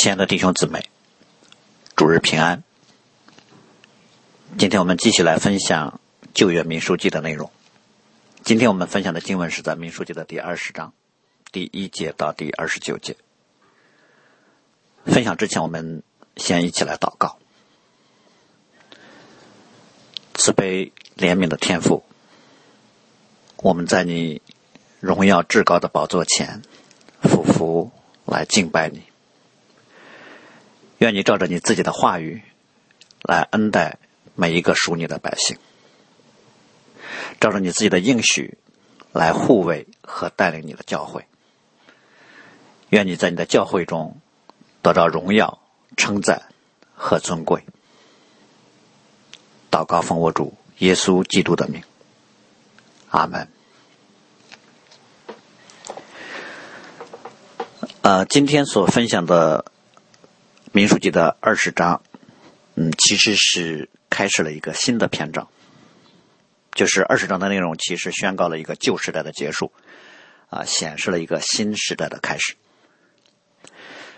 亲爱的弟兄姊妹，主日平安。今天我们继续来分享旧约民书记的内容。今天我们分享的经文是在民书记的第二十章第一节到第二十九节。分享之前，我们先一起来祷告：慈悲怜悯的天父，我们在你荣耀至高的宝座前，俯伏来敬拜你。愿你照着你自己的话语来恩待每一个属你的百姓，照着你自己的应许来护卫和带领你的教会。愿你在你的教会中得到荣耀、称赞和尊贵。祷告奉我主耶稣基督的名，阿门。呃，今天所分享的。民书记的二十章，嗯，其实是开始了一个新的篇章，就是二十章的内容，其实宣告了一个旧时代的结束，啊，显示了一个新时代的开始。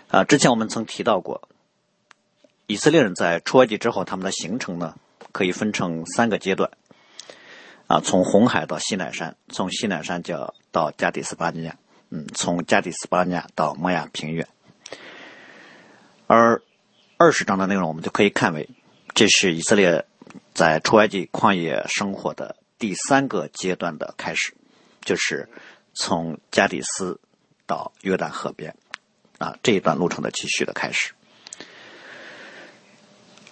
啊，之前我们曾提到过，以色列人在出埃及之后，他们的行程呢，可以分成三个阶段，啊，从红海到西奈山，从西奈山叫到加底斯巴尼亚，嗯，从加底斯巴尼亚到摩亚平原。而二十章的内容，我们就可以看为，这是以色列在出埃及旷野生活的第三个阶段的开始，就是从加底斯到约旦河边啊这一段路程的继续的开始。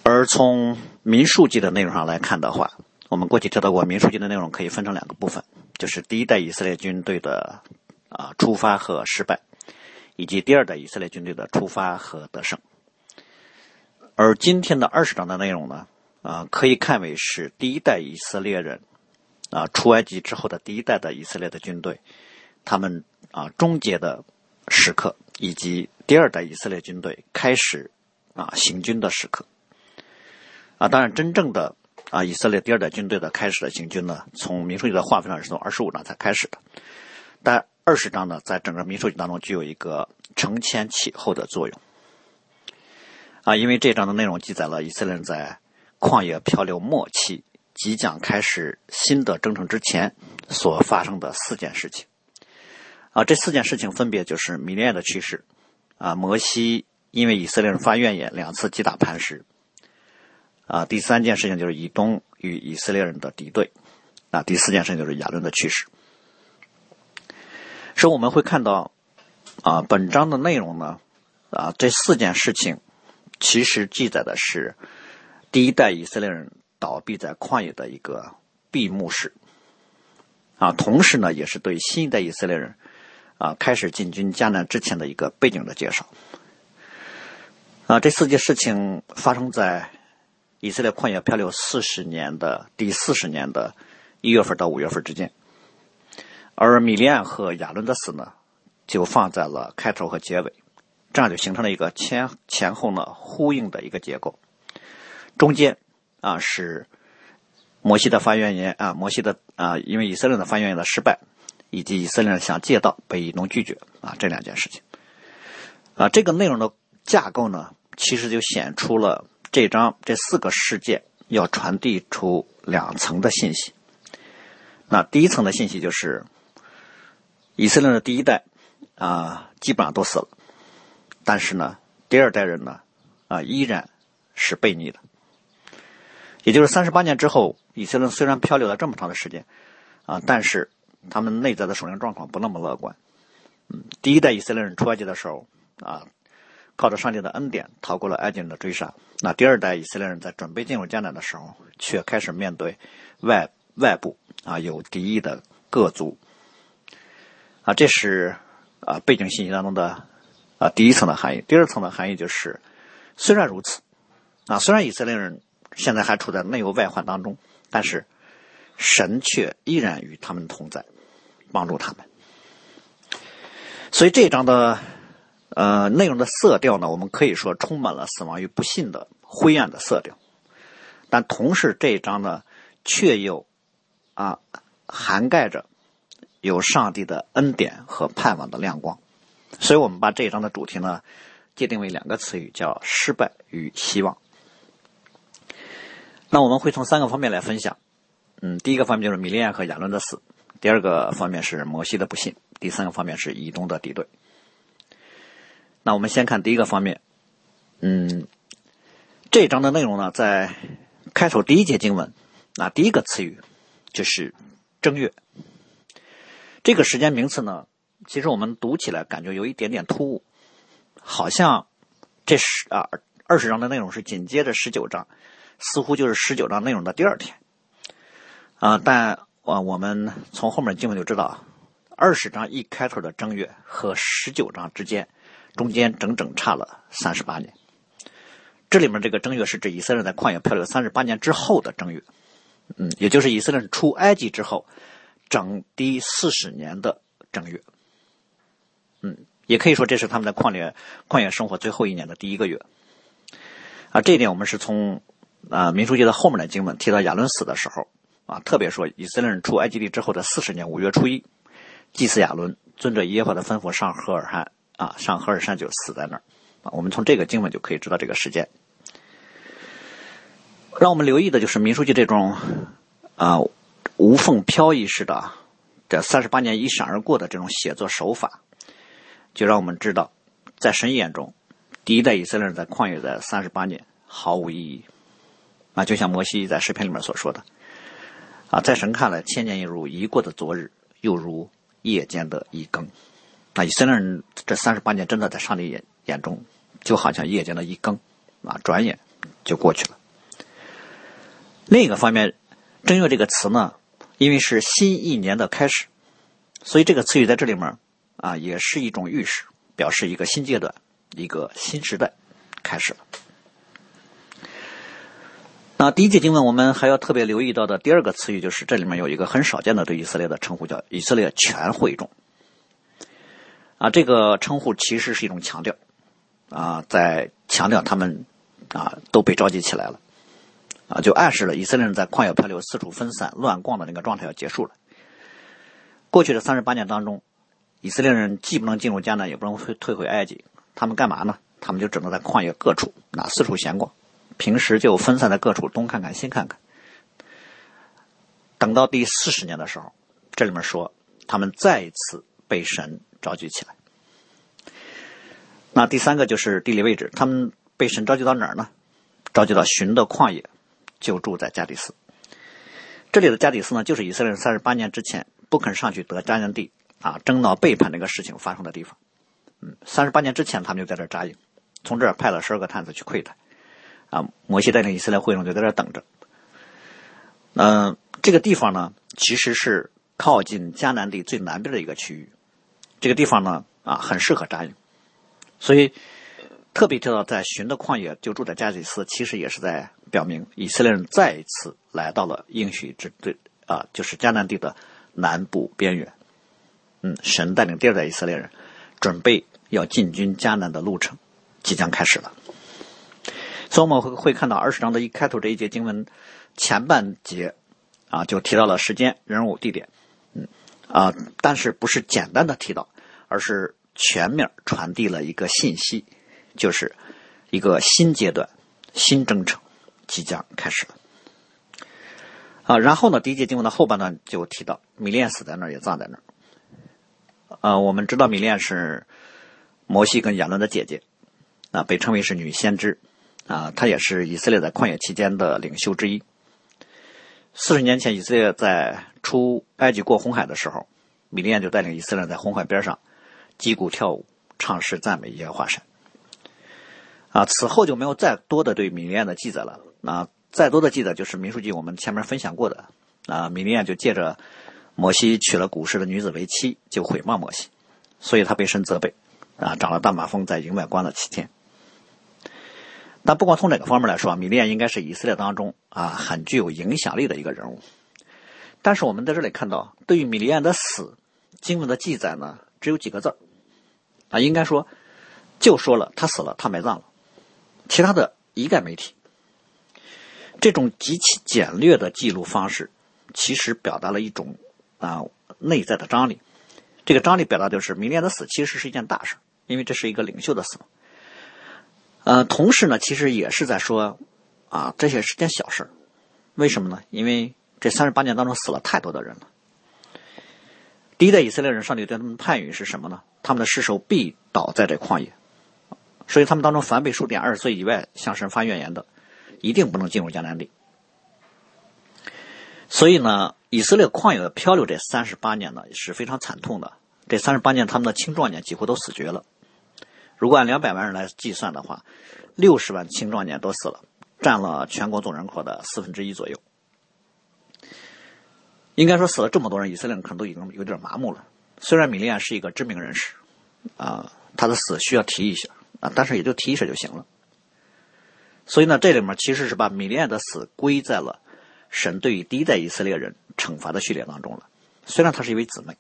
而从民数记的内容上来看的话，我们过去提到过，民数记的内容可以分成两个部分，就是第一代以色列军队的啊出发和失败。以及第二代以色列军队的出发和得胜，而今天的二十章的内容呢，啊，可以看为是第一代以色列人啊出埃及之后的第一代的以色列的军队，他们啊终结的时刻，以及第二代以色列军队开始啊行军的时刻。啊，当然，真正的啊以色列第二代军队的开始的行军呢，从民数记的划分上是从二十五章才开始的，但。二十章呢，在整个民数记当中具有一个承前启后的作用啊，因为这章的内容记载了以色列人在旷野漂流末期即将开始新的征程之前所发生的四件事情啊，这四件事情分别就是米利亚的去世啊，摩西因为以色列人发怨言两次击打磐石啊，第三件事情就是以东与以色列人的敌对啊，第四件事情就是亚伦的去世。所以我们会看到，啊，本章的内容呢，啊，这四件事情，其实记载的是第一代以色列人倒闭在旷野的一个闭幕式，啊，同时呢，也是对新一代以色列人，啊，开始进军迦南之前的一个背景的介绍。啊，这四件事情发生在以色列旷野漂流四十年的第四十年的一月份到五月份之间。而米利安和亚伦的死呢，就放在了开头和结尾，这样就形成了一个前前后呢呼应的一个结构。中间啊是摩西的发怨言啊，摩西的啊，因为以色列的发怨言的失败，以及以色列想借道被以农拒绝啊这两件事情。啊，这个内容的架构呢，其实就显出了这章这四个事件要传递出两层的信息。那第一层的信息就是。以色列的第一代啊，基本上都死了，但是呢，第二代人呢，啊，依然是悖逆的。也就是三十八年之后，以色列虽然漂流了这么长的时间啊，但是他们内在的属灵状况不那么乐观。嗯，第一代以色列人出埃及的时候啊，靠着上帝的恩典逃过了埃及人的追杀。那第二代以色列人在准备进入迦南的时候，却开始面对外外部啊有敌意的各族。啊，这是啊背景信息当中的啊第一层的含义。第二层的含义就是，虽然如此，啊虽然以色列人现在还处在内忧外患当中，但是神却依然与他们同在，帮助他们。所以这一章的呃内容的色调呢，我们可以说充满了死亡与不幸的灰暗的色调，但同时这一章呢，却又啊涵盖着。有上帝的恩典和盼望的亮光，所以我们把这一章的主题呢，界定为两个词语，叫失败与希望。那我们会从三个方面来分享。嗯，第一个方面就是米利亚和亚伦的死，第二个方面是摩西的不信，第三个方面是以东的敌对。那我们先看第一个方面。嗯，这一章的内容呢，在开头第一节经文，那第一个词语就是正月。这个时间名词呢，其实我们读起来感觉有一点点突兀，好像这十啊二十章的内容是紧接着十九章，似乎就是十九章内容的第二天啊。但啊，我们从后面经文就知道，二十章一开头的正月和十九章之间，中间整整差了三十八年。这里面这个正月是指以色列在旷野漂流三十八年之后的正月，嗯，也就是以色列出埃及之后。整第四十年的正月，嗯，也可以说这是他们的旷野旷野生活最后一年的第一个月，啊，这一点我们是从啊民书记的后面的经文提到亚伦死的时候啊，特别说以色列人出埃及地之后的四十年五月初一，祭司亚伦遵着耶和华的吩咐上赫尔汗啊，上赫尔山就死在那儿啊，我们从这个经文就可以知道这个时间。让我们留意的就是民书记这种啊。无缝飘逸式的，这三十八年一闪而过的这种写作手法，就让我们知道，在神眼中，第一代以色列人在旷野的三十八年毫无意义。啊，就像摩西在诗篇里面所说的，啊，在神看来，千年一如一过的昨日，又如夜间的一更。那以色列人这三十八年真的在上帝眼眼中，就好像夜间的一更，啊，转眼就过去了。另一个方面，正月这个词呢？因为是新一年的开始，所以这个词语在这里面啊，也是一种预示，表示一个新阶段、一个新时代开始了。那第一节经文我们还要特别留意到的第二个词语，就是这里面有一个很少见的对以色列的称呼，叫以色列全会众。啊，这个称呼其实是一种强调，啊，在强调他们啊都被召集起来了。啊，就暗示了以色列人在旷野漂流、四处分散、乱逛的那个状态要结束了。过去的三十八年当中，以色列人既不能进入迦南，也不能退退回埃及，他们干嘛呢？他们就只能在旷野各处那四处闲逛，平时就分散在各处东看看西看看。等到第四十年的时候，这里面说他们再一次被神召集起来。那第三个就是地理位置，他们被神召集到哪儿呢？召集到寻的旷野。就住在加底斯，这里的加底斯呢，就是以色列人三十八年之前不肯上去得迦南地啊，争闹背叛那个事情发生的地方。嗯，三十八年之前他们就在这扎营，从这儿派了十二个探子去窥探。啊，摩西带领以色列会众就在这等着。嗯，这个地方呢，其实是靠近迦南地最南边的一个区域。这个地方呢，啊，很适合扎营，所以。特别提到在寻的旷野就住在加底斯，其实也是在表明以色列人再一次来到了应许之地啊，就是迦南地的南部边缘。嗯，神带领第二代以色列人准备要进军迦南的路程即将开始了。所以我们会会看到二十章的一开头这一节经文前半节啊，就提到了时间、人物、地点。嗯啊，但是不是简单的提到，而是全面传递了一个信息。就是一个新阶段、新征程即将开始了啊！然后呢，第一节经文的后半段就提到，米链死在那儿，也葬在那儿。呃，我们知道米链是摩西跟亚伦的姐姐啊，被称为是女先知啊，她也是以色列在旷野期间的领袖之一。四十年前，以色列在出埃及过红海的时候，米链就带领以色列在红海边上击鼓跳舞、唱诗赞美耶和华神。啊，此后就没有再多的对米利亚的记载了。啊，再多的记载就是民书记我们前面分享过的。啊，米利亚就借着摩西娶了古时的女子为妻，就毁谤摩西，所以他被神责备，啊，长了大马蜂，在营外关了七天。但不管从哪个方面来说，米利亚应该是以色列当中啊很具有影响力的一个人物。但是我们在这里看到，对于米利亚的死，经文的记载呢，只有几个字儿。啊，应该说，就说了他死了，他埋葬了。其他的一概没提。这种极其简略的记录方式，其实表达了一种啊内在的张力。这个张力表达就是米利亚的死其实是一件大事，因为这是一个领袖的死。呃，同时呢，其实也是在说啊，这些是件小事为什么呢？因为这三十八年当中死了太多的人了。第一代以色列人，上帝对他们的判语是什么呢？他们的尸首必倒在这旷野。所以他们当中凡被数点二十岁以外向神发怨言的，一定不能进入迦南地。所以呢，以色列旷野的漂流这三十八年呢是非常惨痛的。这三十八年，他们的青壮年几乎都死绝了。如果按两百万人来计算的话，六十万青壮年都死了，占了全国总人口的四分之一左右。应该说，死了这么多人，以色列人可能都已经有点麻木了。虽然米利安是一个知名人士，啊，他的死需要提一下。啊，但是也就提一声就行了。所以呢，这里面其实是把米利亚的死归在了神对于第一代以色列人惩罚的序列当中了。虽然她是一位姊妹，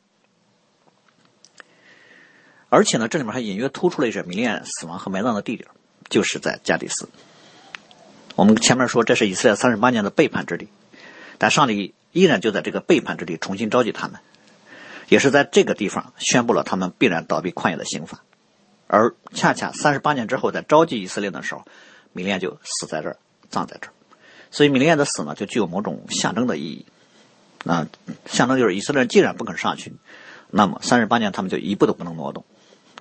而且呢，这里面还隐约突出了一些米利亚死亡和埋葬的地点，就是在加迪斯。我们前面说这是以色列三十八年的背叛之地，但上帝依然就在这个背叛之地重新召集他们，也是在这个地方宣布了他们必然倒闭旷野的刑罚。而恰恰三十八年之后，在召集以色列的时候，米利暗就死在这儿，葬在这儿。所以米利暗的死呢，就具有某种象征的意义。那象征就是以色列人既然不肯上去，那么三十八年他们就一步都不能挪动。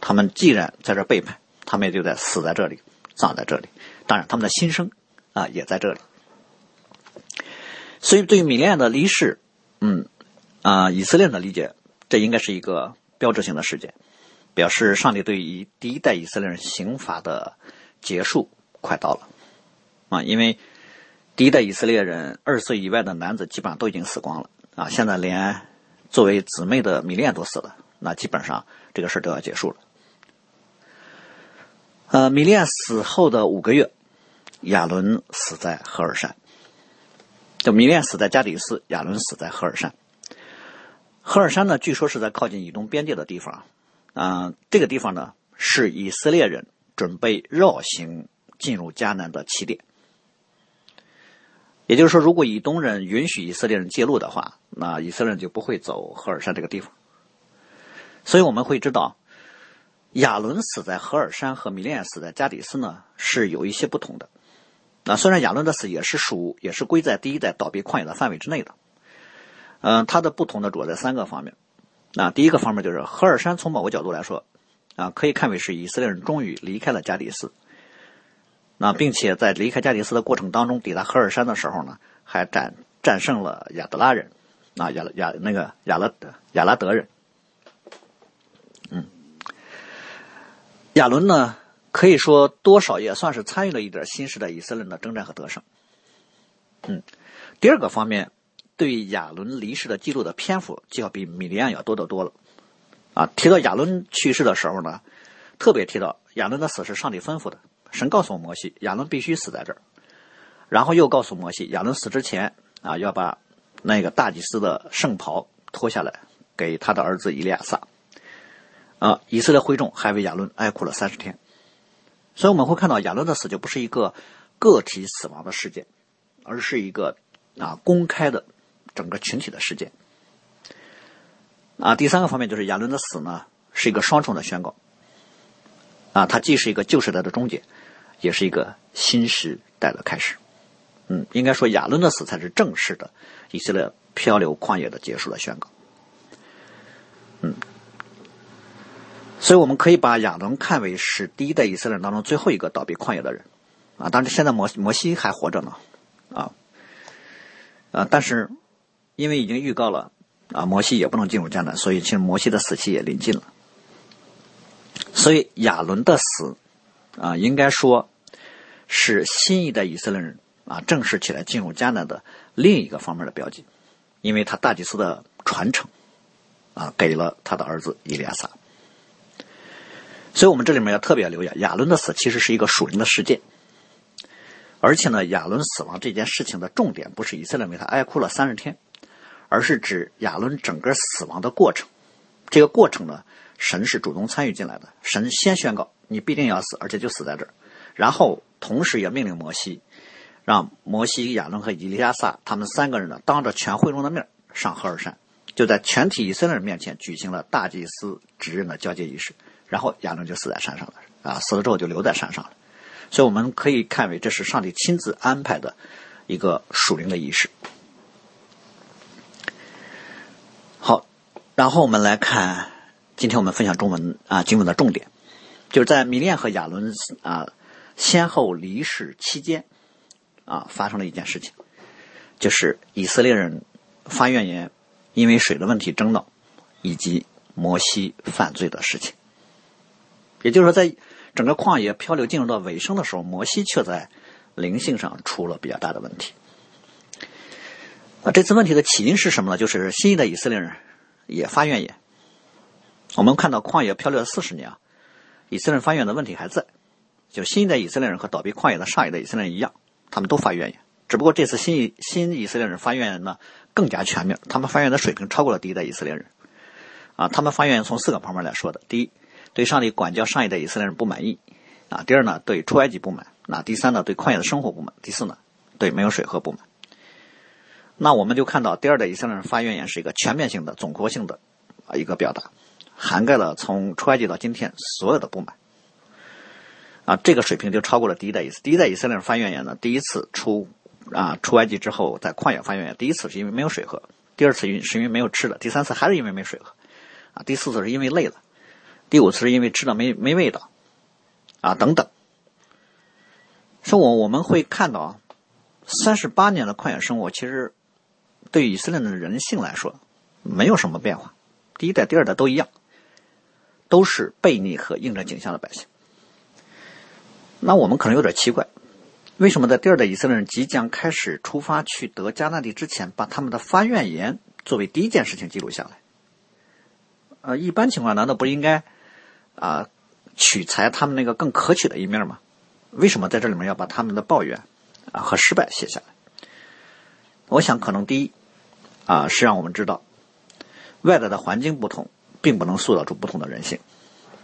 他们既然在这儿背叛，他们也就在死在这里，葬在这里。当然，他们的心声啊也在这里。所以，对于米利暗的离世，嗯啊，以色列的理解，这应该是一个标志性的事件。表示上帝对于第一代以色列人刑罚的结束快到了啊！因为第一代以色列人二十岁以外的男子基本上都已经死光了啊！现在连作为姊妹的米链都死了，那基本上这个事都要结束了。呃，米链死后的五个月，亚伦死在赫尔山。就米链死在加底斯，亚伦死在赫尔山。赫尔山呢，据说是在靠近以东边界的地方。啊，这个地方呢是以色列人准备绕行进入迦南的起点。也就是说，如果以东人允许以色列人介入的话，那以色列人就不会走赫尔山这个地方。所以我们会知道，亚伦死在赫尔山和米利亚死在加底斯呢是有一些不同的。那虽然亚伦的死也是属也是归在第一代倒闭旷野的范围之内的，嗯，它的不同呢主要在三个方面。那第一个方面就是赫尔山，从某个角度来说，啊，可以看为是以色列人终于离开了加迪斯。那并且在离开加迪斯的过程当中，抵达赫尔山的时候呢，还战战胜了亚德拉人，啊，亚亚那个亚拉亚拉德人。嗯，亚伦呢，可以说多少也算是参与了一点新时代以色列人的征战和得胜。嗯，第二个方面。对亚伦离世的记录的篇幅就要比米利安要多得多了，啊，提到亚伦去世的时候呢，特别提到亚伦的死是上帝吩咐的，神告诉摩西亚伦必须死在这儿，然后又告诉摩西亚伦死之前啊要把那个大祭司的圣袍脱下来给他的儿子以利亚撒，啊，以色列会众还为亚伦哀哭了三十天，所以我们会看到亚伦的死就不是一个个体死亡的事件，而是一个啊公开的。整个群体的事件啊，第三个方面就是亚伦的死呢，是一个双重的宣告啊，它既是一个旧时代的终结，也是一个新时代的开始。嗯，应该说亚伦的死才是正式的以色列漂流旷野的结束的宣告。嗯，所以我们可以把亚伦看为是第一代以色列人当中最后一个倒闭旷野的人啊。当然，现在摩摩西还活着呢啊啊，但是。因为已经预告了，啊，摩西也不能进入迦南，所以其实摩西的死期也临近了。所以亚伦的死，啊，应该说是新一代以色列人啊正式起来进入迦南的另一个方面的标记，因为他大祭司的传承，啊，给了他的儿子伊利亚撒。所以我们这里面要特别留意，亚伦的死其实是一个属灵的事件，而且呢，亚伦死亡这件事情的重点不是以色列为他哀哭了三十天。而是指亚伦整个死亡的过程，这个过程呢，神是主动参与进来的。神先宣告你必定要死，而且就死在这儿，然后同时也命令摩西，让摩西、亚伦和以利亚撒他们三个人呢，当着全会众的面上赫尔山，就在全体以色列人面前举行了大祭司职任的交接仪式。然后亚伦就死在山上了，啊，死了之后就留在山上了。所以我们可以看为这是上帝亲自安排的一个属灵的仪式。然后我们来看今天我们分享中文啊经文的重点，就是在米列和亚伦啊先后离世期间啊发生了一件事情，就是以色列人发怨言，因为水的问题争闹，以及摩西犯罪的事情。也就是说，在整个旷野漂流进入到尾声的时候，摩西却在灵性上出了比较大的问题。那这次问题的起因是什么呢？就是新一代以色列人也发怨言。我们看到旷野漂流了四十年啊，以色列人发怨的问题还在。就新一代以色列人和倒闭旷野的上一代以色列人一样，他们都发怨言。只不过这次新新以色列人发怨言呢更加全面，他们发怨的水平超过了第一代以色列人。啊，他们发怨从四个方面来说的：第一。对上帝管教上一代以色列人不满意，啊，第二呢，对出埃及不满，那第三呢，对旷野的生活不满，第四呢，对没有水喝不满。那我们就看到第二代以色列人发怨言是一个全面性的、总括性的啊一个表达，涵盖了从出埃及到今天所有的不满。啊，这个水平就超过了第一代以色第一代以色列人发怨言呢，第一次出啊出埃及之后在旷野发怨言，第一次是因为没有水喝，第二次因是因为没有吃的，第三次还是因为没水喝，啊，第四次是因为累了。第五次是因为吃的没没味道，啊等等，说我我们会看到，三十八年的旷野生活，其实对以色列的人性来说没有什么变化，第一代、第二代都一样，都是悖逆和应着景象的百姓。那我们可能有点奇怪，为什么在第二代以色列人即将开始出发去得迦南地之前，把他们的发怨言作为第一件事情记录下来？呃，一般情况难道不应该？啊，取材他们那个更可取的一面吗？为什么在这里面要把他们的抱怨啊和失败写下来？我想，可能第一啊是让我们知道，外在的环境不同，并不能塑造出不同的人性。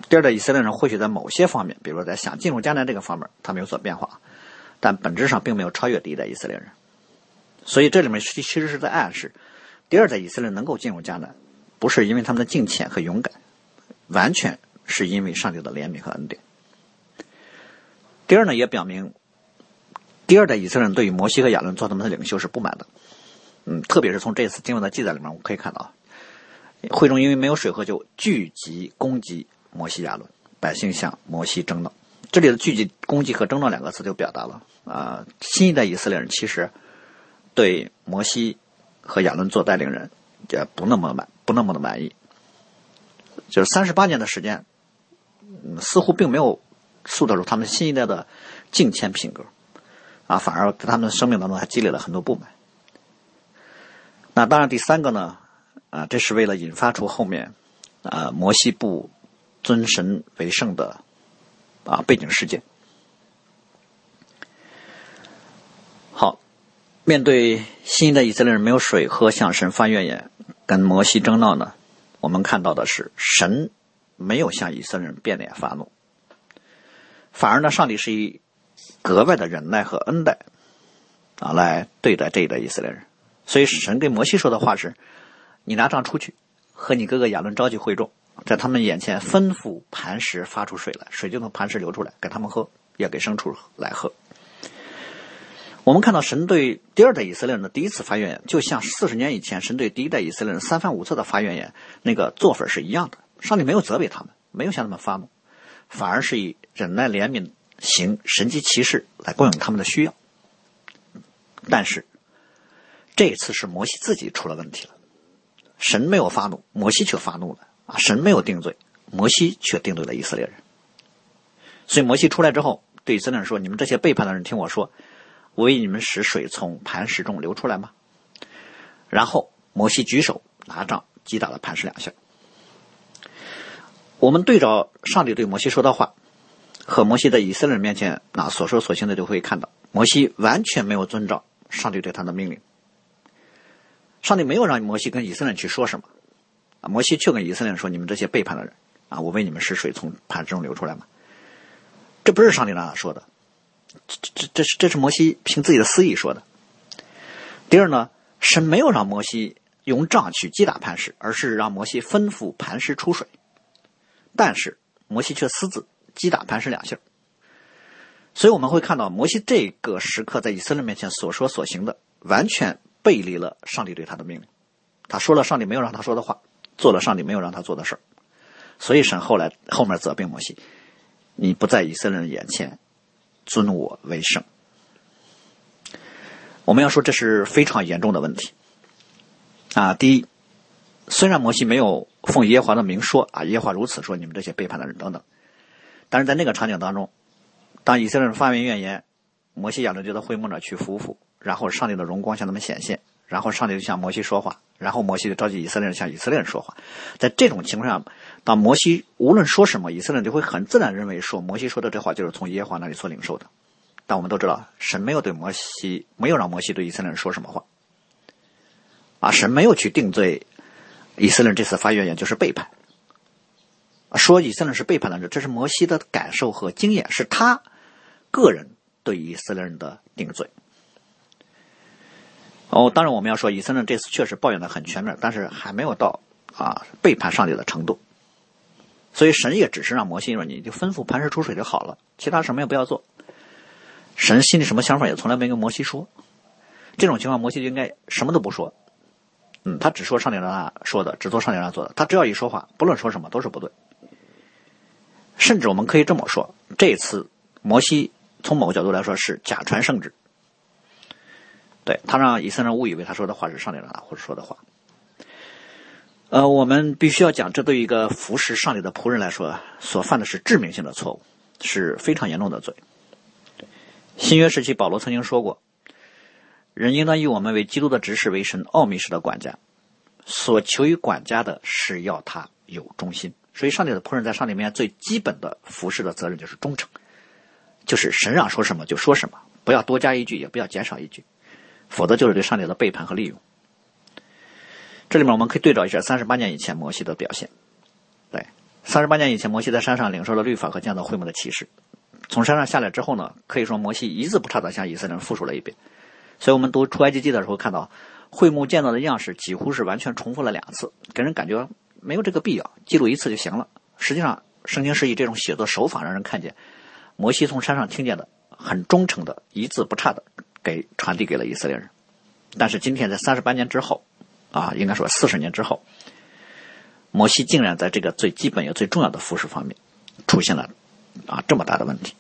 第二，代以色列人或许在某些方面，比如说在想进入迦南这个方面，他们有所变化，但本质上并没有超越第一代以色列人。所以，这里面其实是在暗示，第二代以色列人能够进入迦南，不是因为他们的敬虔和勇敢，完全。是因为上帝的怜悯和恩典。第二呢，也表明第二代以色列人对于摩西和亚伦做他们的领袖是不满的。嗯，特别是从这次经文的记载里面，我们可以看到，会中因为没有水喝，就聚集攻击摩西、亚伦，百姓向摩西争闹。这里的聚集、攻击和争闹两个词就表达了啊，新一代以色列人其实对摩西和亚伦做带领人也不那么满，不那么的满意。就是三十八年的时间。嗯似乎并没有塑造出他们新一代的敬谦品格，啊，反而在他们的生命当中还积累了很多不满。那当然，第三个呢，啊，这是为了引发出后面啊摩西不尊神为圣的啊背景事件。好，面对新的以色列人没有水喝，向神发怨言，跟摩西争闹呢，我们看到的是神。没有向以色列人变脸发怒，反而呢，上帝是以格外的忍耐和恩待啊来对待这一代以色列人。所以神跟摩西说的话是：“你拿杖出去，和你哥哥亚伦召集会众，在他们眼前吩咐磐石发出水来，水就从磐石流出来，给他们喝，也给牲畜来喝。”我们看到神对第二代以色列人的第一次发怨言，就像四十年以前神对第一代以色列人三番五次的发怨言那个做法是一样的。上帝没有责备他们，没有向他们发怒，反而是以忍耐怜悯行神迹奇事来供应他们的需要。但是这次是摩西自己出了问题了，神没有发怒，摩西却发怒了啊！神没有定罪，摩西却定罪了以色列人。所以摩西出来之后，对以色列人说：“你们这些背叛的人，听我说，我为你们使水从磐石中流出来吗？”然后摩西举手拿杖击打了磐石两下。我们对照上帝对摩西说的话，和摩西在以色列人面前那所说所行的，就会看到摩西完全没有遵照上帝对他的命令。上帝没有让摩西跟以色列人去说什么，啊，摩西却跟以色列人说：“你们这些背叛的人，啊，我为你们使水从磐石中流出来嘛？”这不是上帝让他说的，这这这是这是摩西凭自己的私意说的。第二呢，神没有让摩西用杖去击打磐石，而是让摩西吩咐磐石出水。但是摩西却私自击打磐石两下，所以我们会看到，摩西这个时刻在以色列面前所说所行的，完全背离了上帝对他的命令。他说了上帝没有让他说的话，做了上帝没有让他做的事儿。所以神后来后面责备摩西：“你不在以色列人眼前尊我为圣。”我们要说这是非常严重的问题。啊，第一，虽然摩西没有奉耶和华的名说啊，耶和华如此说，你们这些背叛的人等等，但是在那个场景当中。当以色列人发完怨言，摩西亚伦就到会幕那去服服，然后上帝的荣光向他们显现，然后上帝就向摩西说话，然后摩西就召集以色列人向以色列人说话。在这种情况下，当摩西无论说什么，以色列人就会很自然认为说摩西说的这话就是从耶和华那里所领受的。但我们都知道，神没有对摩西没有让摩西对以色列人说什么话，啊，神没有去定罪以色列人这次发怨言就是背叛，说以色列人是背叛的人，这是摩西的感受和经验，是他。个人对以色列人的定罪。哦，当然我们要说，以色列这次确实抱怨的很全面，但是还没有到啊背叛上帝的程度。所以神也只是让摩西说：“你就吩咐磐石出水就好了，其他什么也不要做。”神心里什么想法也从来没跟摩西说。这种情况，摩西就应该什么都不说。嗯，他只说上帝让他说的，只做上帝让他做的。他只要一说话，不论说什么都是不对。甚至我们可以这么说，这次摩西。从某个角度来说，是假传圣旨。对他让以色列人误以为他说的话是上帝让他或者说的话。呃，我们必须要讲，这对于一个服侍上帝的仆人来说，所犯的是致命性的错误，是非常严重的罪。新约时期，保罗曾经说过：“人应当以我们为基督的执事为神奥秘式的管家，所求于管家的是要他有忠心。”所以，上帝的仆人在上帝面前最基本的服侍的责任就是忠诚。就是神让说什么就说什么，不要多加一句，也不要减少一句，否则就是对上帝的背叛和利用。这里面我们可以对照一下三十八年以前摩西的表现。对，三十八年以前，摩西在山上领受了律法和建造会幕的启示。从山上下来之后呢，可以说摩西一字不差的向以色列人复述了一遍。所以我们读出埃及记的时候看到，会幕建造的样式几乎是完全重复了两次，给人感觉没有这个必要，记录一次就行了。实际上，圣经是以这种写作手法让人看见。摩西从山上听见的，很忠诚的，一字不差的给传递给了以色列人。但是今天在三十八年之后，啊，应该说四十年之后，摩西竟然在这个最基本也最重要的服饰方面出现了啊这么大的问题。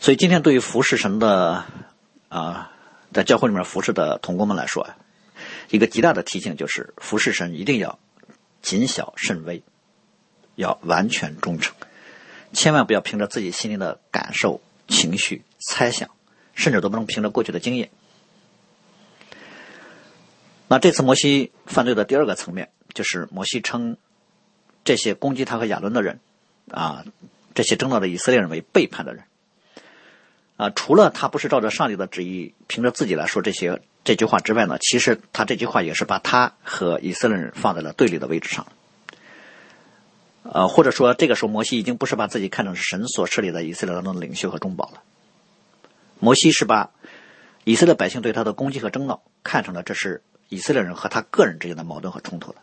所以今天对于服侍神的啊，在教会里面服侍的同工们来说，一个极大的提醒就是服侍神一定要谨小慎微，要完全忠诚。千万不要凭着自己心里的感受、情绪、猜想，甚至都不能凭着过去的经验。那这次摩西犯罪的第二个层面，就是摩西称这些攻击他和亚伦的人，啊，这些争闹的以色列人为背叛的人。啊，除了他不是照着上帝的旨意，凭着自己来说这些这句话之外呢，其实他这句话也是把他和以色列人放在了对立的位置上。呃，或者说，这个时候摩西已经不是把自己看成是神所设立的以色列当中的领袖和中保了。摩西是把以色列百姓对他的攻击和争闹看成了这是以色列人和他个人之间的矛盾和冲突了。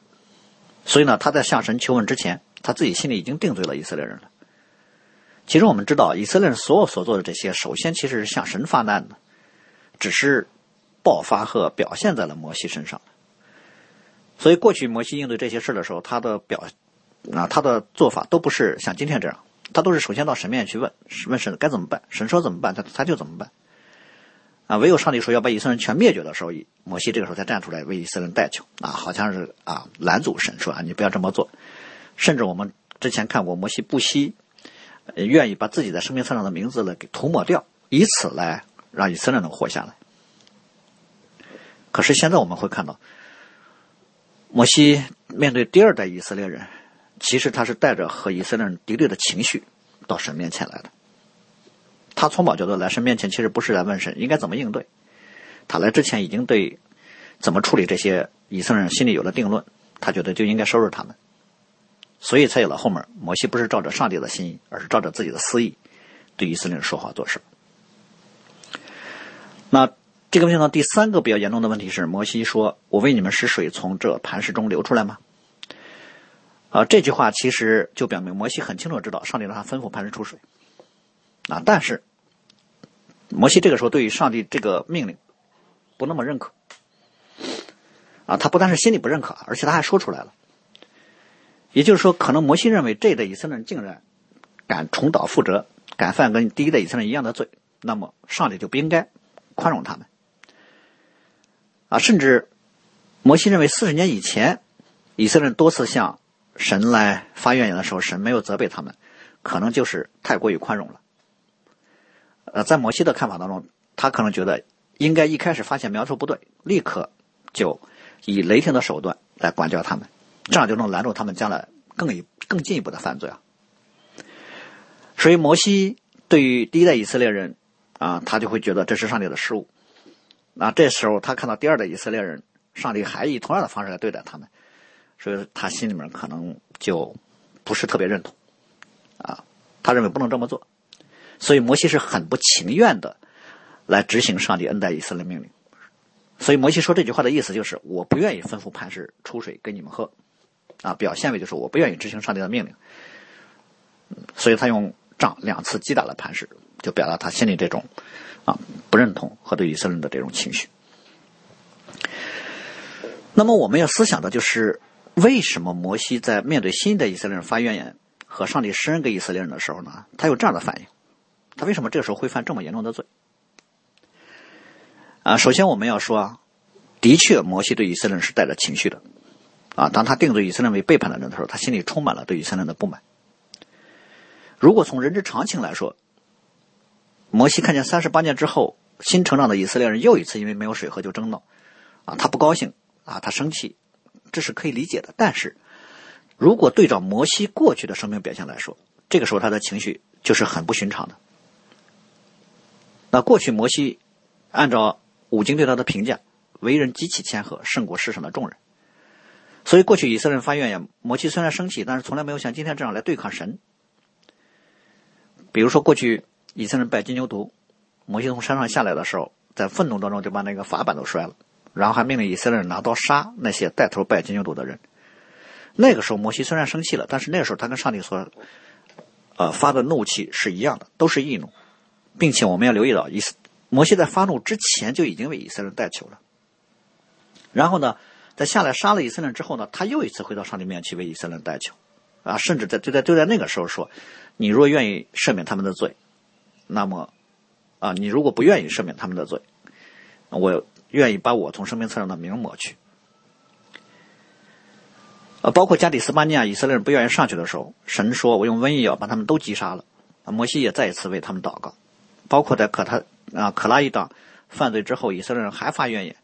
所以呢，他在向神求问之前，他自己心里已经定罪了以色列人了。其实我们知道，以色列人所有所做的这些，首先其实是向神发难的，只是爆发和表现在了摩西身上。所以过去摩西应对这些事的时候，他的表。啊，他的做法都不是像今天这样，他都是首先到神面前去问，问神该怎么办，神说怎么办，他他就怎么办。啊，唯有上帝说要把以色列人全灭绝的时候，摩西这个时候才站出来为以色列人代求，啊，好像是啊拦阻神说啊你不要这么做。甚至我们之前看过，摩西不惜愿意把自己在生命册上的名字呢给涂抹掉，以此来让以色列能活下来。可是现在我们会看到，摩西面对第二代以色列人。其实他是带着和以色列人敌对的情绪到神面前来的。他从宝角度来神面前，其实不是来问神应该怎么应对。他来之前已经对怎么处理这些以色列人心里有了定论，他觉得就应该收拾他们。所以才有了后面摩西不是照着上帝的心意，而是照着自己的私意对以色列人说话做事。那这个问题上第三个比较严重的问题是，摩西说：“我为你们使水从这磐石中流出来吗？”啊，这句话其实就表明摩西很清楚知道，上帝让他吩咐磐石出水。啊，但是摩西这个时候对于上帝这个命令不那么认可啊，他不但是心里不认可，而且他还说出来了。也就是说，可能摩西认为这一代以色列人竟然敢重蹈覆辙，敢犯跟第一代以色列人一样的罪，那么上帝就不应该宽容他们啊，甚至摩西认为四十年以前以色列人多次向神来发怨言的时候，神没有责备他们，可能就是太过于宽容了。呃，在摩西的看法当中，他可能觉得应该一开始发现苗头不对，立刻就以雷霆的手段来管教他们，这样就能拦住他们将来更一更进一步的犯罪啊。所以，摩西对于第一代以色列人啊，他就会觉得这是上帝的失误。那这时候，他看到第二代以色列人，上帝还以同样的方式来对待他们，所以他心里面可能就不是特别认同啊，他认为不能这么做。所以摩西是很不情愿的来执行上帝恩待以色列命令。所以摩西说这句话的意思就是：我不愿意吩咐磐石出水给你们喝，啊，表现为就是我不愿意执行上帝的命令。所以他用杖两次击打了磐石，就表达他心里这种啊不认同和对以色列人的这种情绪。那么我们要思想的就是，为什么摩西在面对新的以色列人发怨言和上帝施恩给以色列人的时候呢，他有这样的反应？他为什么这个时候会犯这么严重的罪？啊，首先我们要说啊，的确，摩西对以色列人是带着情绪的，啊，当他定罪以色列人为背叛的人的时候，他心里充满了对以色列人的不满。如果从人之常情来说，摩西看见三十八年之后新成长的以色列人又一次因为没有水喝就争闹，啊，他不高兴，啊，他生气，这是可以理解的。但是，如果对照摩西过去的生命表现来说，这个时候他的情绪就是很不寻常的。那过去摩西按照五经对他的评价，为人极其谦和，胜过世上的众人。所以过去以色列人发怨言，摩西虽然生气，但是从来没有像今天这样来对抗神。比如说过去以色列人拜金牛犊，摩西从山上下来的时候，在愤怒当中就把那个法板都摔了，然后还命令以色列人拿刀杀那些带头拜金牛犊的人。那个时候摩西虽然生气了，但是那个时候他跟上帝所呃发的怒气是一样的，都是义怒。并且我们要留意到，以摩西在发怒之前就已经为以色列人代求了。然后呢，在下来杀了以色列人之后呢，他又一次回到上帝面前去为以色列人代求，啊，甚至在就在就在那个时候说：“你若愿意赦免他们的罪，那么，啊，你如果不愿意赦免他们的罪，我愿意把我从生命册上的名抹去。”啊，包括加底斯巴尼亚以色列人不愿意上去的时候，神说：“我用瘟疫要把他们都击杀了。”，摩西也再一次为他们祷告。包括在可他啊可拉一党犯罪之后，以色列人还发怨言，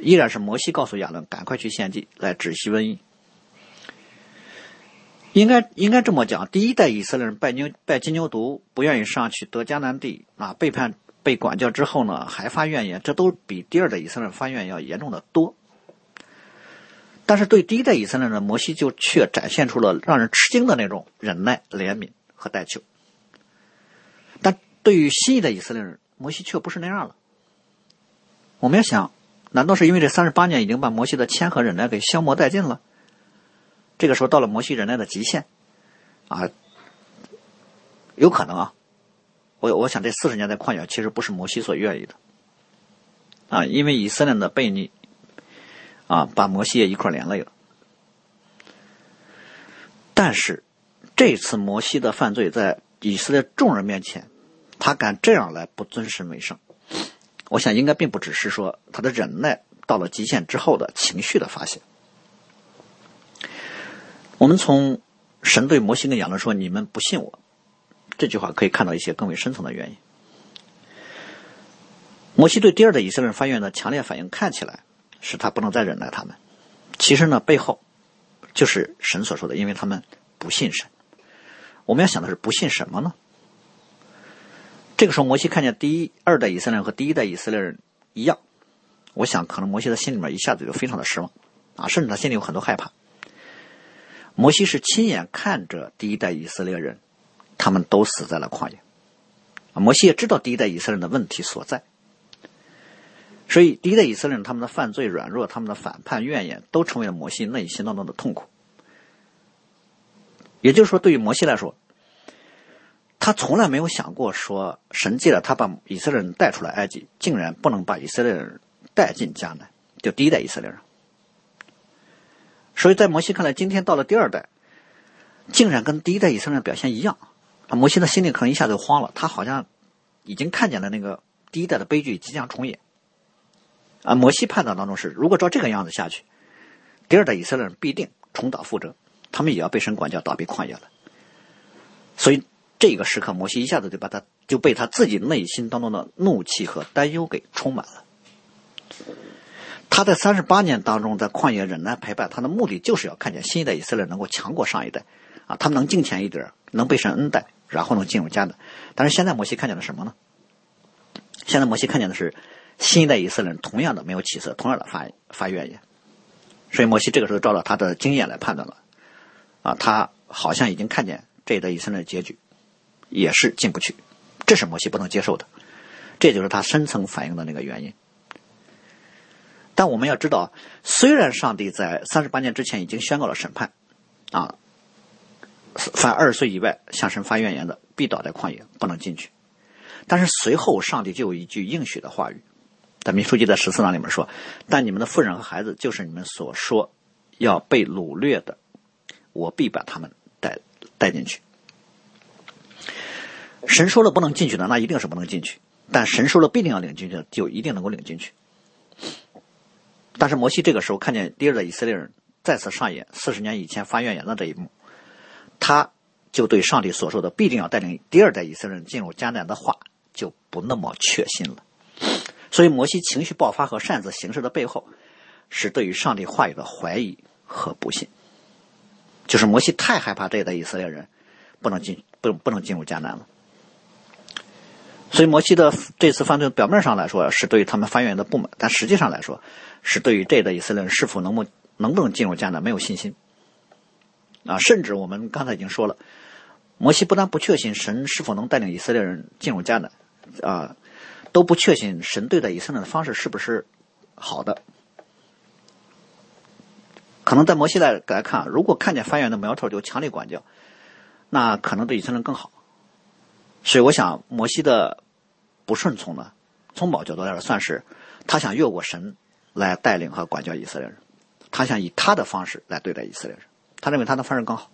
依然是摩西告诉亚伦赶快去献祭来止息瘟疫。应该应该这么讲，第一代以色列人拜牛拜金牛犊，不愿意上去得迦南地啊，背叛被管教之后呢，还发怨言，这都比第二代以色列人发怨要严重的多。但是对第一代以色列人，摩西就却展现出了让人吃惊的那种忍耐、怜悯和代求。对于新一代以色列人，摩西却不是那样了。我们要想，难道是因为这三十八年已经把摩西的谦和忍耐给消磨殆尽了？这个时候到了摩西忍耐的极限，啊，有可能啊。我我想这四十年的旷野其实不是摩西所愿意的，啊，因为以色列的悖逆，啊，把摩西也一块连累了。但是这次摩西的犯罪在以色列众人面前。他敢这样来不尊神为圣，我想应该并不只是说他的忍耐到了极限之后的情绪的发泄。我们从神对摩西跟亚伦说“你们不信我”这句话可以看到一些更为深层的原因。摩西对第二的以色列人发愿的强烈反应看起来是他不能再忍耐他们，其实呢背后就是神所说的，因为他们不信神。我们要想的是不信什么呢？这个时候，摩西看见第一、二代以色列人和第一代以色列人一样，我想可能摩西的心里面一下子就非常的失望，啊，甚至他心里有很多害怕。摩西是亲眼看着第一代以色列人，他们都死在了旷野，摩西也知道第一代以色列人的问题所在，所以第一代以色列人他们的犯罪、软弱、他们的反叛、怨言，都成为了摩西内心当中的痛苦。也就是说，对于摩西来说，他从来没有想过说，神借着他把以色列人带出来埃及，竟然不能把以色列人带进迦南，就第一代以色列人。所以在摩西看来，今天到了第二代，竟然跟第一代以色列人表现一样，啊摩西的心里可能一下就慌了，他好像已经看见了那个第一代的悲剧即将重演。啊，摩西判断当中是，如果照这个样子下去，第二代以色列人必定重蹈覆辙，他们也要被神管教，倒闭旷野了。所以这个时刻，摩西一下子就把他就被他自己内心当中的怒气和担忧给充满了。他在三十八年当中在旷野忍耐陪伴，他的目的就是要看见新一代以色列能够强过上一代，啊，他们能敬虔一点，能被神恩待，然后能进入迦南。但是现在摩西看见了什么呢？现在摩西看见的是。新一代以色列人同样的没有起色，同样的发发怨言，所以摩西这个时候照着他的经验来判断了，啊，他好像已经看见这一代以色列的结局，也是进不去，这是摩西不能接受的，这就是他深层反映的那个原因。但我们要知道，虽然上帝在三十八年之前已经宣告了审判，啊，凡二十岁以外向神发怨言的，必倒在旷野，不能进去，但是随后上帝就有一句应许的话语。在民书记在十四章里面说：“但你们的妇人和孩子，就是你们所说要被掳掠的，我必把他们带带进去。神说了不能进去的，那一定是不能进去；但神说了必定要领进去的，就一定能够领进去。但是摩西这个时候看见第二的以色列人再次上演四十年以前发怨言的这一幕，他就对上帝所说的必定要带领第二代以色列人进入迦南的话就不那么确信了。”所以，摩西情绪爆发和擅自行事的背后，是对于上帝话语的怀疑和不信。就是摩西太害怕这一代以色列人不能进不不能进入迦南了。所以，摩西的这次犯罪，表面上来说是对于他们发言的不满，但实际上来说，是对于这一代以色列人是否能不能不能进入迦南没有信心。啊，甚至我们刚才已经说了，摩西不但不确信神是否能带领以色列人进入迦南，啊。都不确信神对待以色列的方式是不是好的，可能在摩西来来看，如果看见发源的苗头就强力管教，那可能对以色列人更好。所以我想，摩西的不顺从呢，从某角度来说，算是他想越过神来带领和管教以色列人，他想以他的方式来对待以色列人，他认为他的方式更好，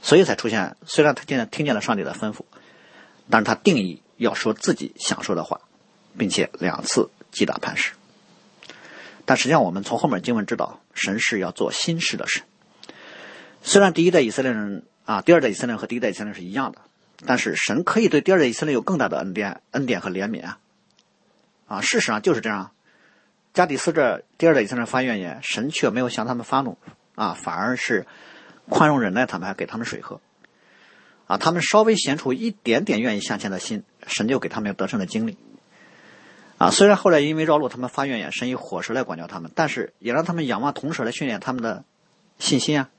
所以才出现。虽然他现在听见了上帝的吩咐，但是他定义。要说自己想说的话，并且两次击打磐石。但实际上，我们从后面经文知道，神是要做新事的神。虽然第一代以色列人啊，第二代以色列人和第一代以色列人是一样的，但是神可以对第二代以色列有更大的恩典、恩典和怜悯啊！啊，事实上就是这样。加底斯这第二代以色列人发怨言，神却没有向他们发怒啊，反而是宽容忍耐他们，还给他们水喝。啊，他们稍微显出一点点愿意向前的心，神就给他们得胜的经历。啊，虽然后来因为绕路，他们发怨言，神以火石来管教他们，但是也让他们仰望铜蛇来训练他们的信心啊。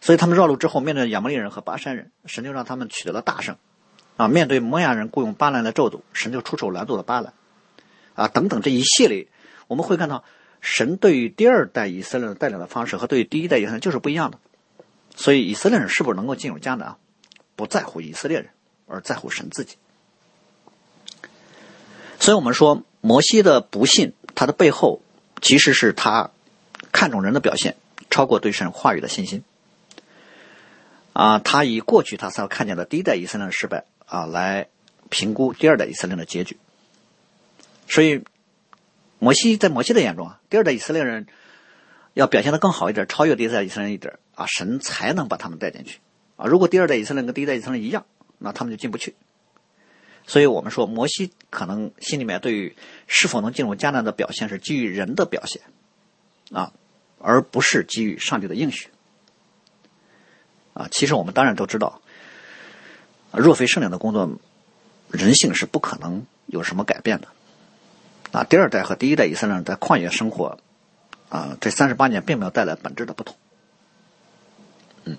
所以他们绕路之后，面对亚摩利人和巴山人，神就让他们取得了大胜。啊，面对摩亚人雇佣巴兰来咒诅，神就出手拦住了巴兰。啊，等等这一系列，我们会看到神对于第二代以色列带领的方式和对于第一代以色列人就是不一样的。所以，以色列人是不是能够进入迦南，不在乎以色列人，而在乎神自己。所以我们说，摩西的不信，他的背后其实是他看重人的表现，超过对神话语的信心。啊，他以过去他所看见的第一代以色列的失败啊，来评估第二代以色列人的结局。所以，摩西在摩西的眼中啊，第二代以色列人要表现的更好一点，超越第一代以色列人一点。啊，神才能把他们带进去，啊，如果第二代以色列人跟第一代以色列人一样，那他们就进不去。所以我们说，摩西可能心里面对于是否能进入迦南的表现是基于人的表现，啊，而不是基于上帝的应许。啊，其实我们当然都知道，若非圣灵的工作，人性是不可能有什么改变的。啊，第二代和第一代以色列人在旷野生活，啊，这三十八年并没有带来本质的不同。嗯，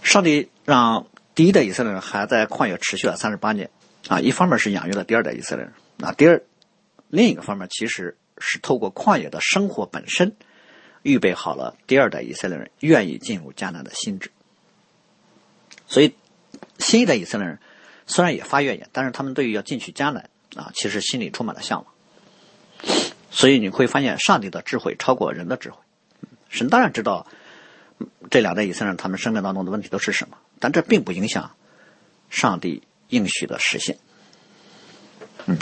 上帝让第一代以色列人还在旷野持续了三十八年，啊，一方面是养育了第二代以色列人，啊，第二另一个方面其实是透过旷野的生活本身，预备好了第二代以色列人愿意进入迦南的心智。所以新一代以色列人虽然也发怨言，但是他们对于要进去迦南啊，其实心里充满了向往。所以你会发现，上帝的智慧超过人的智慧。神当然知道这两代以色列人他们生命当中的问题都是什么，但这并不影响上帝应许的实现。嗯，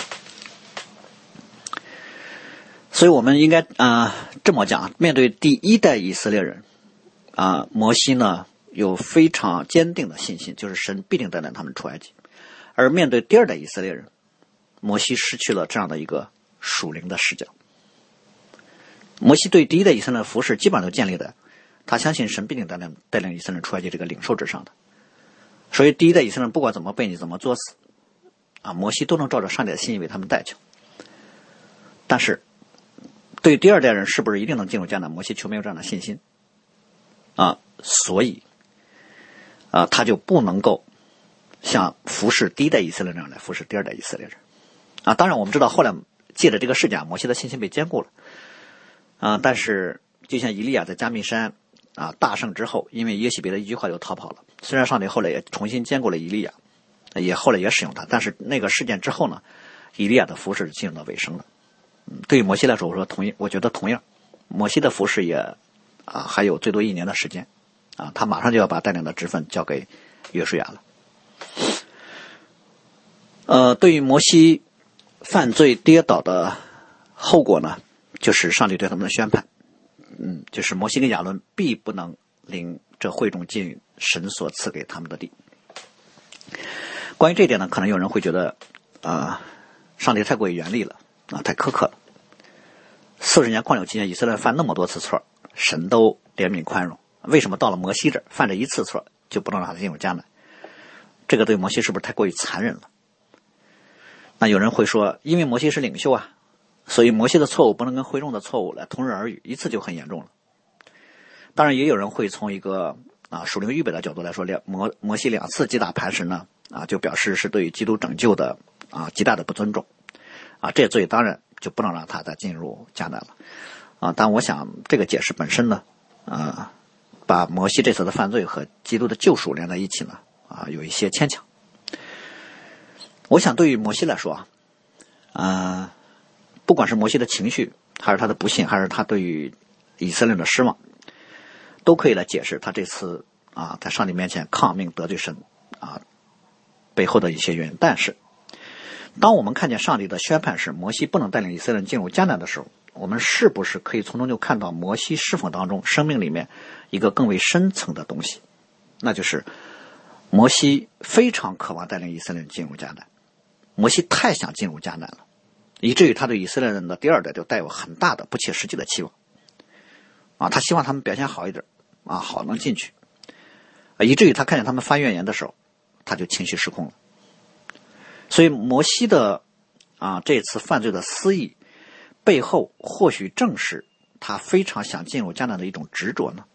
所以我们应该啊这么讲：面对第一代以色列人啊，摩西呢有非常坚定的信心，就是神必定带领他们出埃及；而面对第二代以色列人，摩西失去了这样的一个属灵的视角。摩西对第一代以色列的服饰基本上都建立在他相信神必定带领带领以色列出埃及这个领受之上的。所以第一代以色列不管怎么被你怎么作死，啊，摩西都能照着上帝的心意为他们带去。但是，对第二代人是不是一定能进入迦南，摩西却没有这样的信心。啊，所以，啊，他就不能够像服侍第一代以色列那样来服侍第二代以色列人。啊，当然我们知道后来借着这个事件，摩西的信心被坚固了。啊！但是，就像以利亚在加密山啊大胜之后，因为耶洗别的一句话就逃跑了。虽然上帝后来也重新兼顾了以利亚，也后来也使用他，但是那个事件之后呢，以利亚的服饰进入到尾声了。对于摩西来说，我说同，我觉得同样，摩西的服饰也啊还有最多一年的时间啊，他马上就要把带领的职分交给约书亚了。呃，对于摩西犯罪跌倒的后果呢？就是上帝对他们的宣判，嗯，就是摩西跟亚伦必不能领这会众进神所赐给他们的地。关于这点呢，可能有人会觉得，啊，上帝太过于严厉了，啊，太苛刻了。四十年旷流期间，以色列犯那么多次错，神都怜悯宽容，为什么到了摩西这犯这一次错就不能让他进入迦南？这个对摩西是不是太过于残忍了？那有人会说，因为摩西是领袖啊。所以摩西的错误不能跟会众的错误来同日而语，一次就很严重了。当然，也有人会从一个啊属灵预备的角度来说，两摩摩西两次击打磐石呢，啊就表示是对于基督拯救的啊极大的不尊重，啊这罪当然就不能让他再进入迦南了，啊但我想这个解释本身呢，啊把摩西这次的犯罪和基督的救赎连在一起呢，啊有一些牵强。我想对于摩西来说啊，啊。不管是摩西的情绪，还是他的不幸，还是他对于以色列的失望，都可以来解释他这次啊在上帝面前抗命得罪神啊背后的一些原因。但是，当我们看见上帝的宣判是摩西不能带领以色列人进入迦南的时候，我们是不是可以从中就看到摩西侍奉当中生命里面一个更为深层的东西？那就是摩西非常渴望带领以色列人进入迦南，摩西太想进入迦南了。以至于他对以色列人的第二代就带有很大的不切实际的期望，啊，他希望他们表现好一点，啊，好能进去，啊，以至于他看见他们发怨言的时候，他就情绪失控了。所以摩西的啊这次犯罪的私意背后，或许正是他非常想进入迦南的一种执着呢。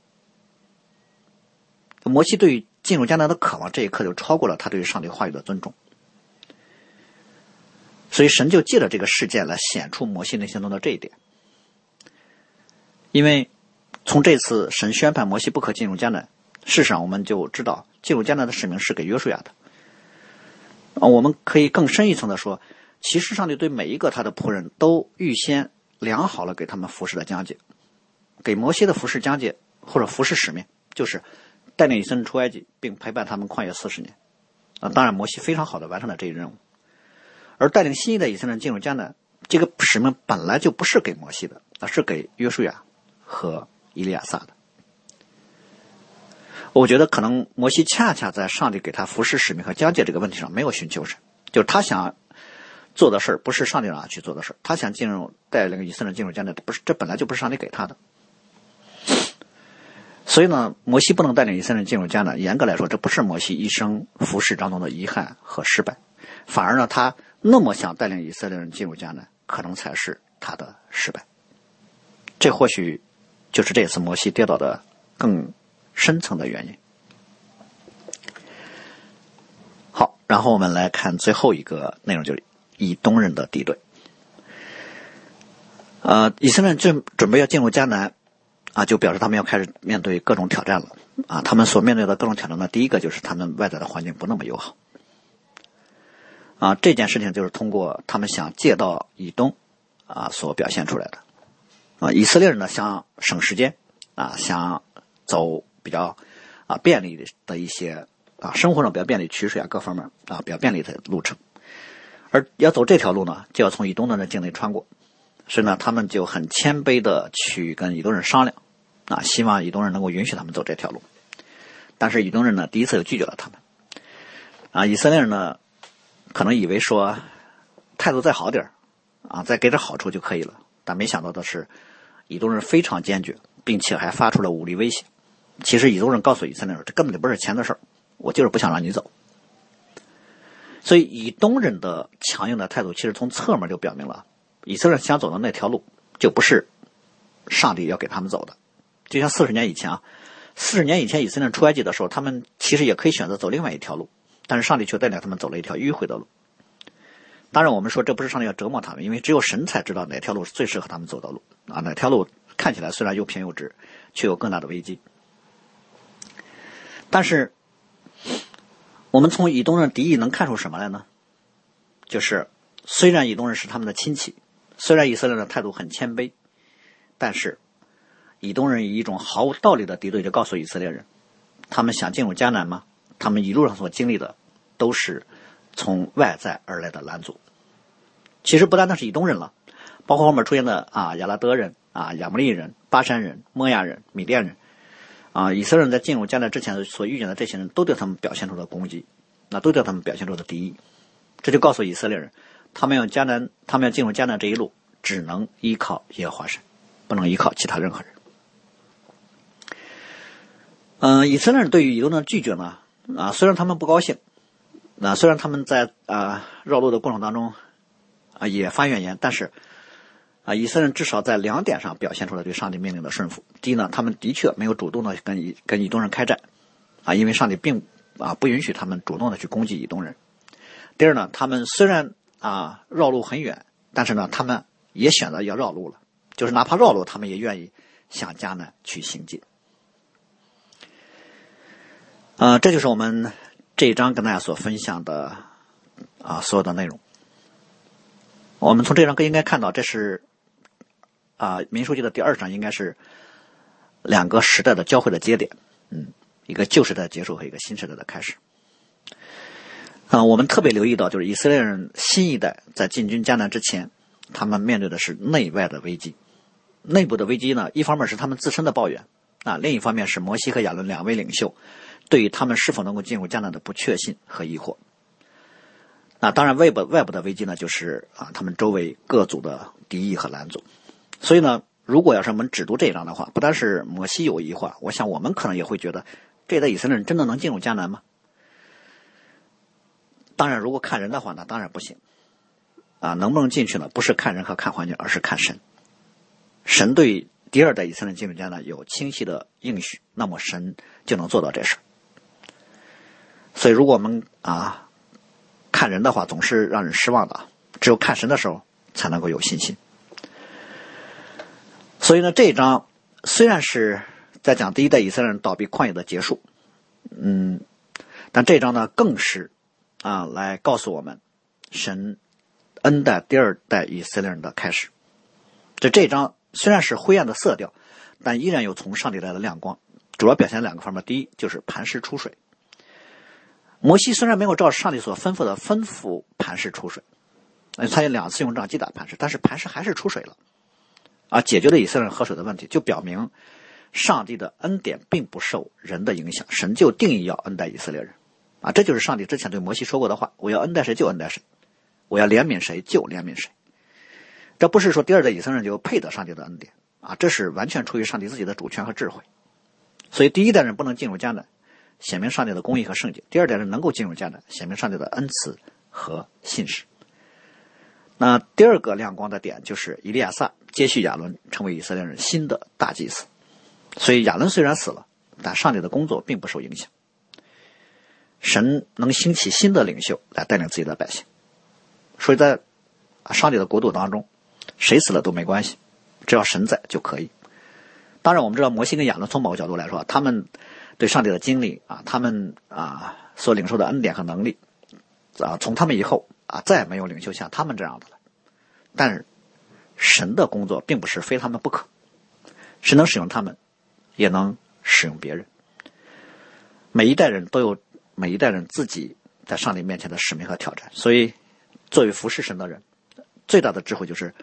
摩西对于进入迦南的渴望，这一刻就超过了他对于上帝话语的尊重。所以神就借着这个事件来显出摩西内心中的这一点，因为从这次神宣判摩西不可进入迦南，事实上我们就知道进入迦南的使命是给约书亚的。啊，我们可以更深一层的说，其实上帝对每一个他的仆人都预先量好了给他们服侍的疆界，给摩西的服侍疆界或者服侍使命，就是带领以色列出埃及，并陪伴他们跨越四十年。啊，当然摩西非常好的完成了这一任务。而带领新一代以色列人进入迦南，这个使命本来就不是给摩西的，而是给约书亚和伊利亚撒的。我觉得可能摩西恰恰在上帝给他服侍使命和疆界这个问题上没有寻求神，就是他想做的事不是上帝让他去做的事，他想进入带领以色列人进入迦南，不是这本来就不是上帝给他的。所以呢，摩西不能带领以色列人进入迦南，严格来说，这不是摩西一生服侍当中的遗憾和失败，反而呢，他。那么想带领以色列人进入迦南，可能才是他的失败。这或许就是这次摩西跌倒的更深层的原因。好，然后我们来看最后一个内容，就是以东人的敌对。呃，以色列正准备要进入迦南，啊，就表示他们要开始面对各种挑战了。啊，他们所面对的各种挑战呢，第一个就是他们外在的环境不那么友好。啊，这件事情就是通过他们想借道以东啊所表现出来的。啊，以色列人呢想省时间啊，想走比较啊便利的的一些啊生活上比较便利取水啊各方面啊比较便利的路程，而要走这条路呢，就要从以东的境内穿过，所以呢，他们就很谦卑的去跟以东人商量啊，希望以东人能够允许他们走这条路，但是以东人呢第一次就拒绝了他们。啊，以色列人呢。可能以为说态度再好点啊，再给点好处就可以了。但没想到的是，以东人非常坚决，并且还发出了武力威胁。其实以东人告诉以色列人，这根本就不是钱的事儿，我就是不想让你走。所以以东人的强硬的态度，其实从侧面就表明了，以色列想走的那条路就不是上帝要给他们走的。就像四十年以前啊，四十年以前以色列人出埃及的时候，他们其实也可以选择走另外一条路。但是上帝却带领他们走了一条迂回的路。当然，我们说这不是上帝要折磨他们，因为只有神才知道哪条路是最适合他们走的路啊！哪条路看起来虽然又平又直，却有更大的危机。但是，我们从以东人的敌意能看出什么来呢？就是虽然以东人是他们的亲戚，虽然以色列的态度很谦卑，但是以东人以一种毫无道理的敌对，就告诉以色列人：他们想进入迦南吗？他们一路上所经历的，都是从外在而来的拦阻。其实不单单是以东人了，包括后面出现的啊亚拉德人、啊亚摩利人、巴山人、摩亚人、米甸人，啊以色列人在进入迦南之前所遇见的这些人都对他们表现出了攻击，那都对他们表现出了敌意。这就告诉以色列人，他们要迦南，他们要进入迦南这一路，只能依靠耶和华神，不能依靠其他任何人。嗯，以色列人对于以东的拒绝呢？啊，虽然他们不高兴，那，虽然他们在啊绕路的过程当中啊也发怨言，但是啊，以色列人至少在两点上表现出了对上帝命令的顺服。第一呢，他们的确没有主动的跟以跟以东人开战，啊，因为上帝并啊不允许他们主动的去攻击以东人。第二呢，他们虽然啊绕路很远，但是呢，他们也选择要绕路了，就是哪怕绕路，他们也愿意向迦南去行进。呃，这就是我们这一章跟大家所分享的啊所有的内容。我们从这张更应该看到，这是啊民书记的第二章，应该是两个时代的交汇的节点，嗯，一个旧时代结束和一个新时代的开始。啊，我们特别留意到，就是以色列人新一代在进军迦南之前，他们面对的是内外的危机。内部的危机呢，一方面是他们自身的抱怨啊，另一方面是摩西和亚伦两位领袖。对于他们是否能够进入迦南的不确信和疑惑，那当然外部外部的危机呢，就是啊，他们周围各族的敌意和拦阻。所以呢，如果要是我们只读这一章的话，不单是摩西有疑惑，我想我们可能也会觉得，这代以色列人真的能进入迦南吗？当然，如果看人的话，那当然不行。啊，能不能进去呢？不是看人和看环境，而是看神。神对第二代以色列进入迦南有清晰的应许，那么神就能做到这事。所以，如果我们啊看人的话，总是让人失望的。只有看神的时候，才能够有信心。所以呢，这一章虽然是在讲第一代以色列人倒闭旷野的结束，嗯，但这一章呢，更是啊来告诉我们神恩待第二代以色列人的开始。这这一章虽然是灰暗的色调，但依然有从上帝来的亮光。主要表现两个方面：第一，就是磐石出水。摩西虽然没有照上帝所吩咐的吩咐磐石出水，他也两次用杖击打磐石，但是磐石还是出水了，啊，解决了以色列人喝水的问题，就表明上帝的恩典并不受人的影响，神就定义要恩待以色列人，啊，这就是上帝之前对摩西说过的话：我要恩待谁就恩待谁，我要怜悯谁就怜悯谁。这不是说第二代以色列人就配得上帝的恩典，啊，这是完全出于上帝自己的主权和智慧。所以第一代人不能进入迦南。显明上帝的公义和圣洁。第二点是能够进入迦南，显明上帝的恩慈和信实。那第二个亮光的点就是以利亚撒接续亚伦，成为以色列人新的大祭司。所以亚伦虽然死了，但上帝的工作并不受影响。神能兴起新的领袖来带领自己的百姓。所以在上帝的国度当中，谁死了都没关系，只要神在就可以。当然，我们知道摩西跟亚伦从某个角度来说，他们。对上帝的经历啊，他们啊所领受的恩典和能力啊，从他们以后啊，再也没有领袖像他们这样的了。但是神的工作并不是非他们不可，是能使用他们，也能使用别人。每一代人都有每一代人自己在上帝面前的使命和挑战，所以作为服侍神的人，最大的智慧就是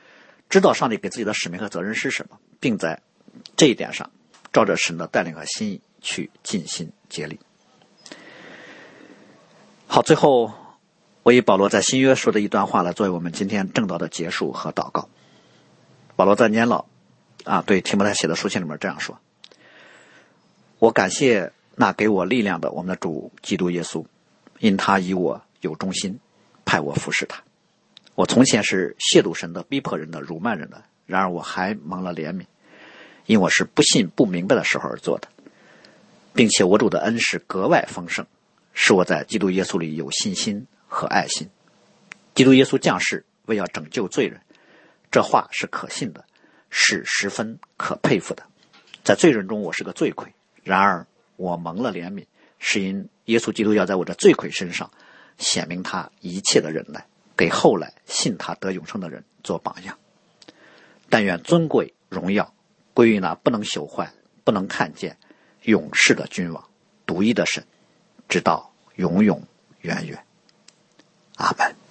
知道上帝给自己的使命和责任是什么，并在这一点上照着神的带领和心意去尽心竭力。好，最后我以保罗在新约说的一段话来作为我们今天正道的结束和祷告。保罗在年老啊对提摩太写的书信里面这样说：“我感谢。”那给我力量的，我们的主基督耶稣，因他以我有忠心，派我服侍他。我从前是亵渎神的、逼迫人的、辱骂人的，然而我还蒙了怜悯，因我是不信、不明白的时候而做的，并且我主的恩是格外丰盛，使我在基督耶稣里有信心和爱心。基督耶稣降世为要拯救罪人，这话是可信的，是十分可佩服的。在罪人中，我是个罪魁，然而。我蒙了怜悯，是因耶稣基督要在我这罪魁身上显明他一切的忍耐，给后来信他得永生的人做榜样。但愿尊贵荣耀归于那不能朽坏、不能看见、永世的君王、独一的神，直到永永远远。阿门。